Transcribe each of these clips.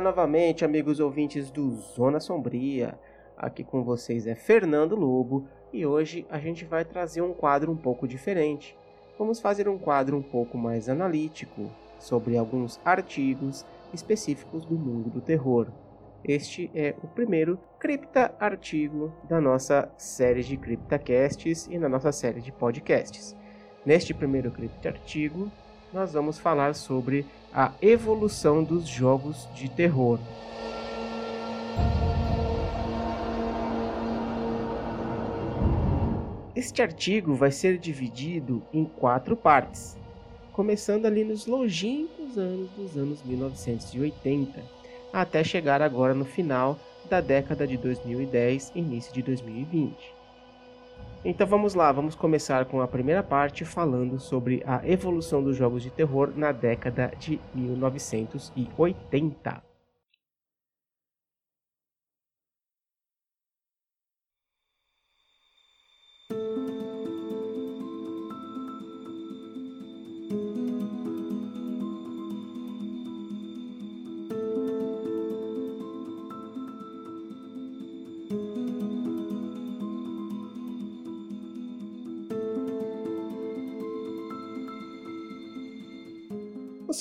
Novamente, amigos ouvintes do Zona Sombria. Aqui com vocês é Fernando Lobo e hoje a gente vai trazer um quadro um pouco diferente. Vamos fazer um quadro um pouco mais analítico sobre alguns artigos específicos do mundo do terror. Este é o primeiro cripta artigo da nossa série de criptacasts e na nossa série de podcasts. Neste primeiro cripta artigo, nós vamos falar sobre a evolução dos jogos de terror. Este artigo vai ser dividido em quatro partes, começando ali nos longínquos anos dos anos 1980, até chegar agora no final da década de 2010, início de 2020. Então vamos lá, vamos começar com a primeira parte falando sobre a evolução dos jogos de terror na década de 1980.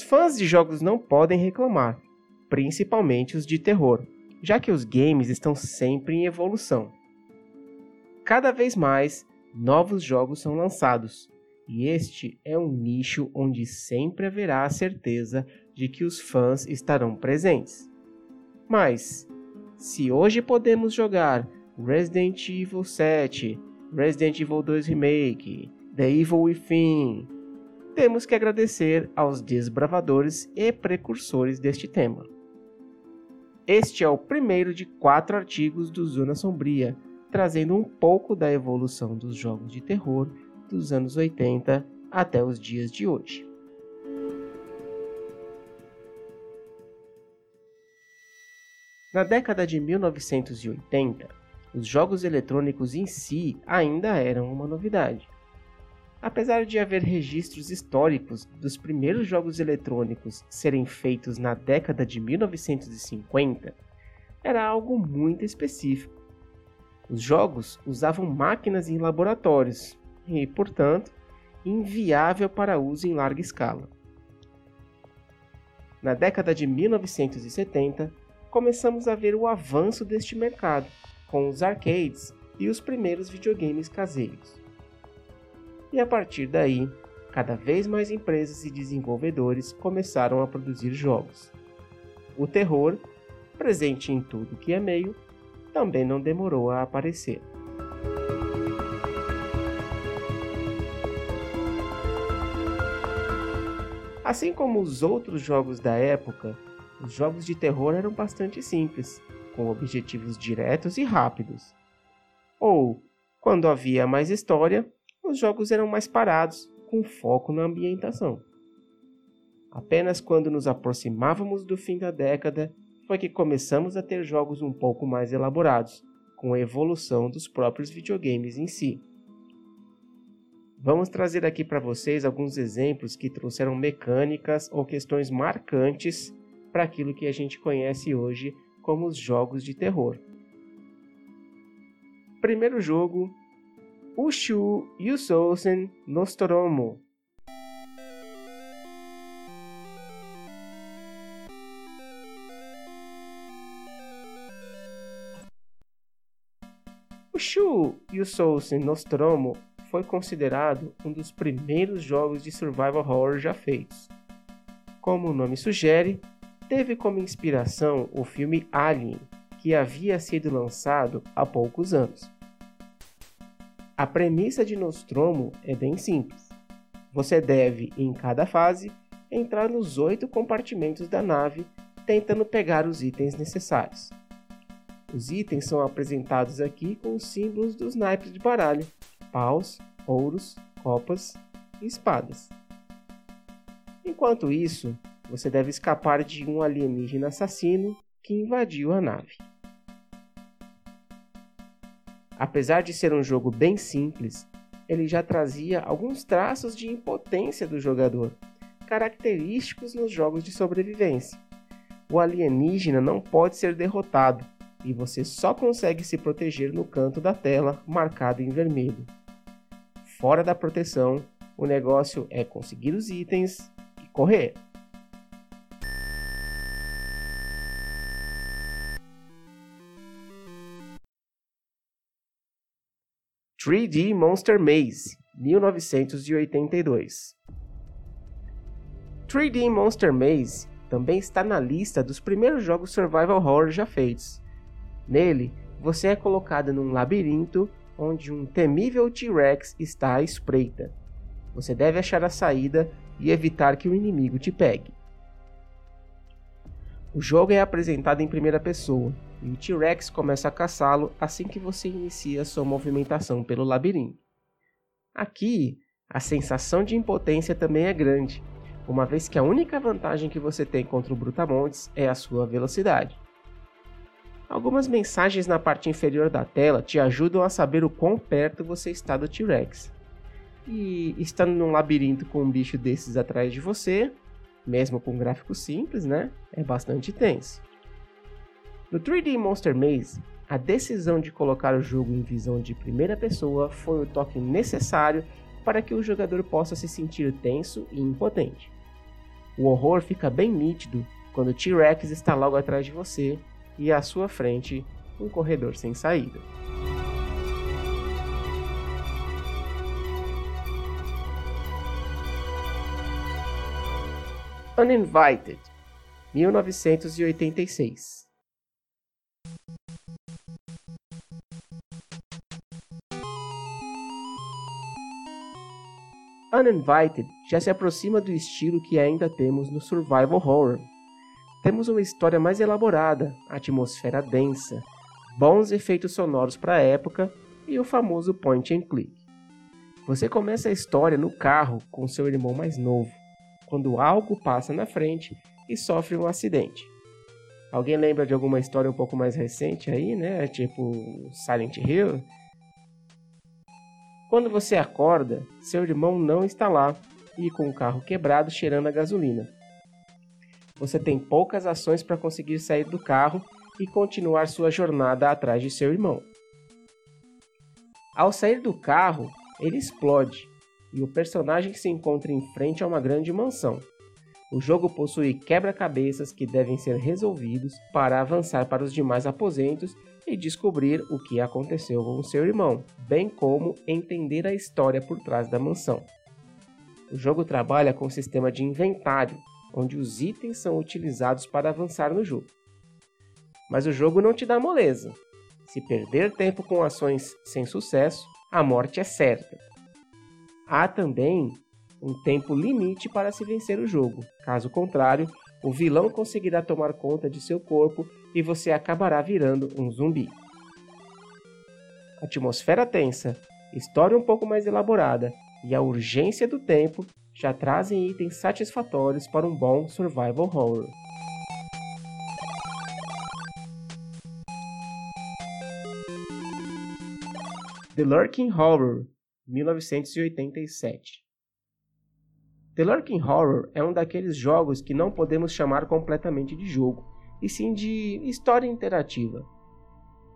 Fãs de jogos não podem reclamar, principalmente os de terror, já que os games estão sempre em evolução. Cada vez mais, novos jogos são lançados, e este é um nicho onde sempre haverá a certeza de que os fãs estarão presentes. Mas, se hoje podemos jogar Resident Evil 7, Resident Evil 2 Remake, The Evil Within, temos que agradecer aos desbravadores e precursores deste tema. Este é o primeiro de quatro artigos do Zona Sombria, trazendo um pouco da evolução dos jogos de terror dos anos 80 até os dias de hoje. Na década de 1980, os jogos eletrônicos em si ainda eram uma novidade. Apesar de haver registros históricos dos primeiros jogos eletrônicos serem feitos na década de 1950, era algo muito específico. Os jogos usavam máquinas em laboratórios e, portanto, inviável para uso em larga escala. Na década de 1970, começamos a ver o avanço deste mercado, com os arcades e os primeiros videogames caseiros e a partir daí, cada vez mais empresas e desenvolvedores começaram a produzir jogos. O terror, presente em tudo que é meio, também não demorou a aparecer. Assim como os outros jogos da época, os jogos de terror eram bastante simples, com objetivos diretos e rápidos. Ou, quando havia mais história, os jogos eram mais parados, com foco na ambientação. Apenas quando nos aproximávamos do fim da década foi que começamos a ter jogos um pouco mais elaborados, com a evolução dos próprios videogames em si. Vamos trazer aqui para vocês alguns exemplos que trouxeram mecânicas ou questões marcantes para aquilo que a gente conhece hoje como os jogos de terror. Primeiro jogo Ushu Yusousen Nostromo. O Shu Yusousen Nostromo foi considerado um dos primeiros jogos de survival horror já feitos. Como o nome sugere, teve como inspiração o filme Alien, que havia sido lançado há poucos anos. A premissa de Nostromo é bem simples. Você deve, em cada fase, entrar nos oito compartimentos da nave tentando pegar os itens necessários. Os itens são apresentados aqui com os símbolos dos naipes de baralho: paus, ouros, copas e espadas. Enquanto isso, você deve escapar de um alienígena assassino que invadiu a nave. Apesar de ser um jogo bem simples, ele já trazia alguns traços de impotência do jogador, característicos nos jogos de sobrevivência. o alienígena não pode ser derrotado e você só consegue se proteger no canto da tela marcado em vermelho. Fora da proteção, o negócio é conseguir os itens e correr. 3D Monster Maze, 1982. 3D Monster Maze também está na lista dos primeiros jogos survival horror já feitos. Nele, você é colocado num labirinto onde um temível T-Rex está à espreita. Você deve achar a saída e evitar que o inimigo te pegue. O jogo é apresentado em primeira pessoa, e o T-Rex começa a caçá-lo assim que você inicia sua movimentação pelo labirinto. Aqui, a sensação de impotência também é grande, uma vez que a única vantagem que você tem contra o Brutamontes é a sua velocidade. Algumas mensagens na parte inferior da tela te ajudam a saber o quão perto você está do T-Rex. E estando num labirinto com um bicho desses atrás de você, mesmo com gráfico simples, né, é bastante tenso. No 3D Monster Maze, a decisão de colocar o jogo em visão de primeira pessoa foi o toque necessário para que o jogador possa se sentir tenso e impotente. O horror fica bem nítido quando o T-Rex está logo atrás de você e à sua frente um corredor sem saída. Uninvited, 1986 Uninvited já se aproxima do estilo que ainda temos no survival horror. Temos uma história mais elaborada, atmosfera densa, bons efeitos sonoros para a época e o famoso point and click. Você começa a história no carro com seu irmão mais novo, quando algo passa na frente e sofre um acidente. Alguém lembra de alguma história um pouco mais recente aí, né? Tipo Silent Hill? Quando você acorda, seu irmão não está lá e com o carro quebrado cheirando a gasolina. Você tem poucas ações para conseguir sair do carro e continuar sua jornada atrás de seu irmão. Ao sair do carro, ele explode e o personagem se encontra em frente a uma grande mansão. O jogo possui quebra-cabeças que devem ser resolvidos para avançar para os demais aposentos e descobrir o que aconteceu com seu irmão, bem como entender a história por trás da mansão. O jogo trabalha com um sistema de inventário, onde os itens são utilizados para avançar no jogo. Mas o jogo não te dá moleza. Se perder tempo com ações sem sucesso, a morte é certa. Há também um tempo limite para se vencer o jogo. Caso contrário, o vilão conseguirá tomar conta de seu corpo e você acabará virando um zumbi. Atmosfera tensa, história um pouco mais elaborada e a urgência do tempo já trazem itens satisfatórios para um bom survival horror. The Lurking Horror, 1987 The Lurking Horror é um daqueles jogos que não podemos chamar completamente de jogo, e sim de história interativa.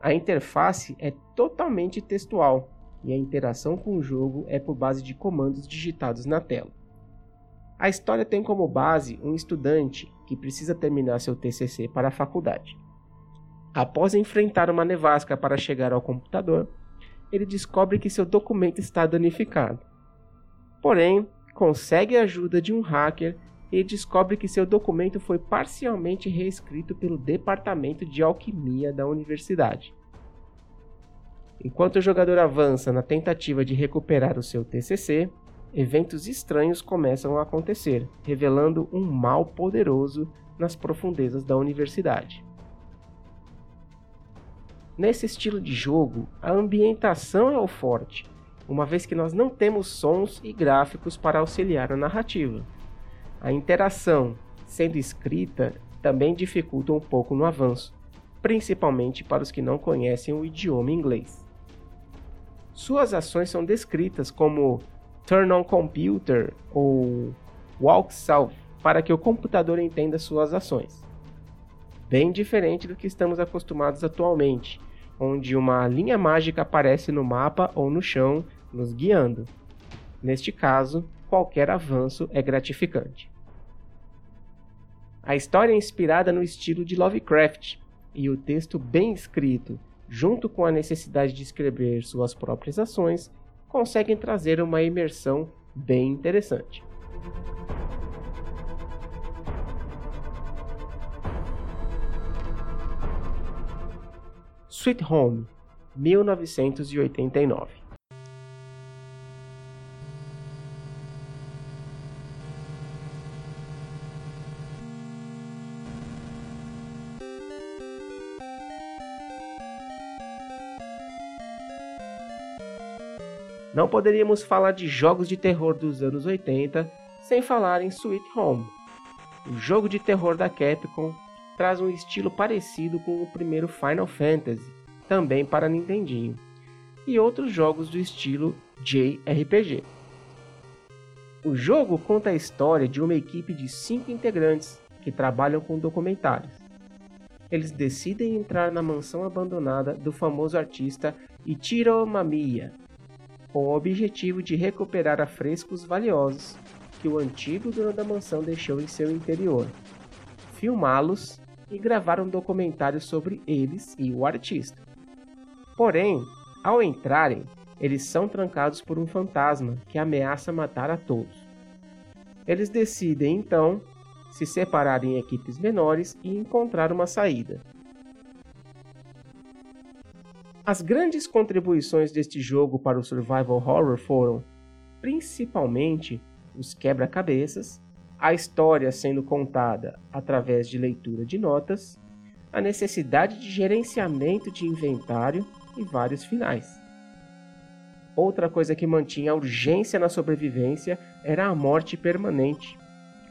A interface é totalmente textual e a interação com o jogo é por base de comandos digitados na tela. A história tem como base um estudante que precisa terminar seu TCC para a faculdade. Após enfrentar uma nevasca para chegar ao computador, ele descobre que seu documento está danificado. Porém, consegue a ajuda de um hacker e descobre que seu documento foi parcialmente reescrito pelo Departamento de Alquimia da universidade. Enquanto o jogador avança na tentativa de recuperar o seu TCC, eventos estranhos começam a acontecer, revelando um mal poderoso nas profundezas da universidade. Nesse estilo de jogo, a ambientação é o forte, uma vez que nós não temos sons e gráficos para auxiliar a narrativa. A interação, sendo escrita, também dificulta um pouco no avanço, principalmente para os que não conhecem o idioma inglês. Suas ações são descritas como turn on computer ou walk south para que o computador entenda suas ações. bem diferente do que estamos acostumados atualmente, onde uma linha mágica aparece no mapa ou no chão, nos guiando. Neste caso, qualquer avanço é gratificante. A história é inspirada no estilo de Lovecraft, e o texto bem escrito, junto com a necessidade de escrever suas próprias ações, conseguem trazer uma imersão bem interessante. Sweet Home, 1989 Não poderíamos falar de jogos de terror dos anos 80 sem falar em Sweet Home. O jogo de terror da Capcom traz um estilo parecido com o primeiro Final Fantasy, também para Nintendinho, e outros jogos do estilo JRPG. O jogo conta a história de uma equipe de cinco integrantes que trabalham com documentários. Eles decidem entrar na mansão abandonada do famoso artista Ichiro Mamiya, com o objetivo de recuperar afrescos valiosos que o antigo dono da mansão deixou em seu interior, filmá-los e gravar um documentário sobre eles e o artista. Porém, ao entrarem, eles são trancados por um fantasma que ameaça matar a todos. Eles decidem então se separar em equipes menores e encontrar uma saída. As grandes contribuições deste jogo para o survival horror foram, principalmente, os quebra-cabeças, a história sendo contada através de leitura de notas, a necessidade de gerenciamento de inventário e vários finais. Outra coisa que mantinha a urgência na sobrevivência era a morte permanente.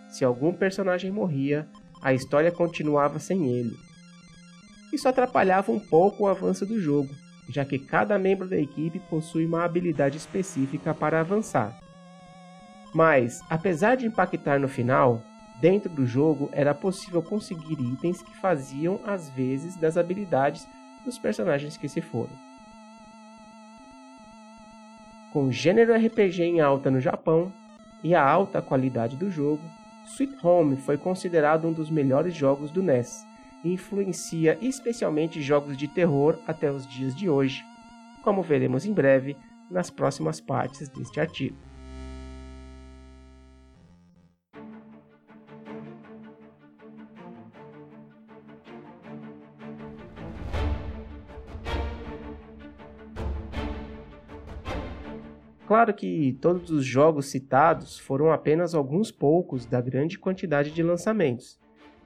Se algum personagem morria, a história continuava sem ele, isso atrapalhava um pouco o avanço do jogo, já que cada membro da equipe possui uma habilidade específica para avançar. Mas, apesar de impactar no final, dentro do jogo era possível conseguir itens que faziam as vezes das habilidades dos personagens que se foram. Com o gênero RPG em alta no Japão e a alta qualidade do jogo, Sweet Home foi considerado um dos melhores jogos do NES e influencia especialmente jogos de terror até os dias de hoje, como veremos em breve nas próximas partes deste artigo. Claro que todos os jogos citados foram apenas alguns poucos da grande quantidade de lançamentos,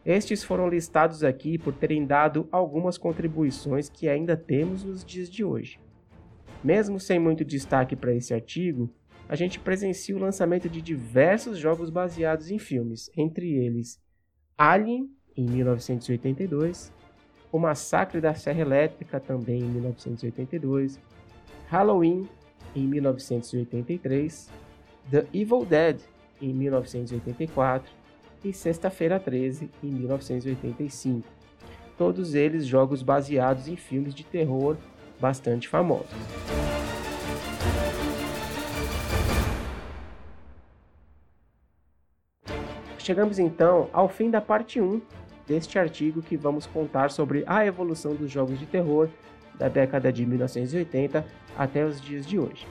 estes foram listados aqui por terem dado algumas contribuições que ainda temos nos dias de hoje. Mesmo sem muito destaque para esse artigo, a gente presencia o lançamento de diversos jogos baseados em filmes, entre eles Alien, em 1982, O Massacre da Serra Elétrica, também em 1982, Halloween, em 1983, The Evil Dead, em 1984, e Sexta-feira 13, em 1985. Todos eles jogos baseados em filmes de terror bastante famosos. Chegamos então ao fim da parte 1 deste artigo que vamos contar sobre a evolução dos jogos de terror da década de 1980 até os dias de hoje.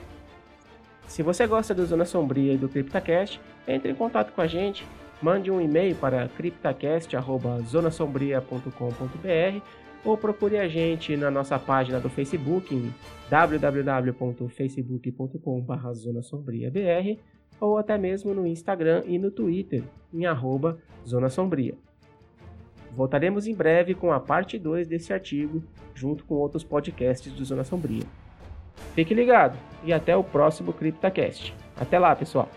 Se você gosta do Zona Sombria e do CryptaCast, entre em contato com a gente mande um e-mail para criptacast.zonasombria.com.br ou procure a gente na nossa página do Facebook em www.facebook.com.br zonasombriabr ou até mesmo no Instagram e no Twitter em arroba Zona Sombria. Voltaremos em breve com a parte 2 desse artigo, junto com outros podcasts do Zona Sombria. Fique ligado e até o próximo CryptaCast. Até lá, pessoal!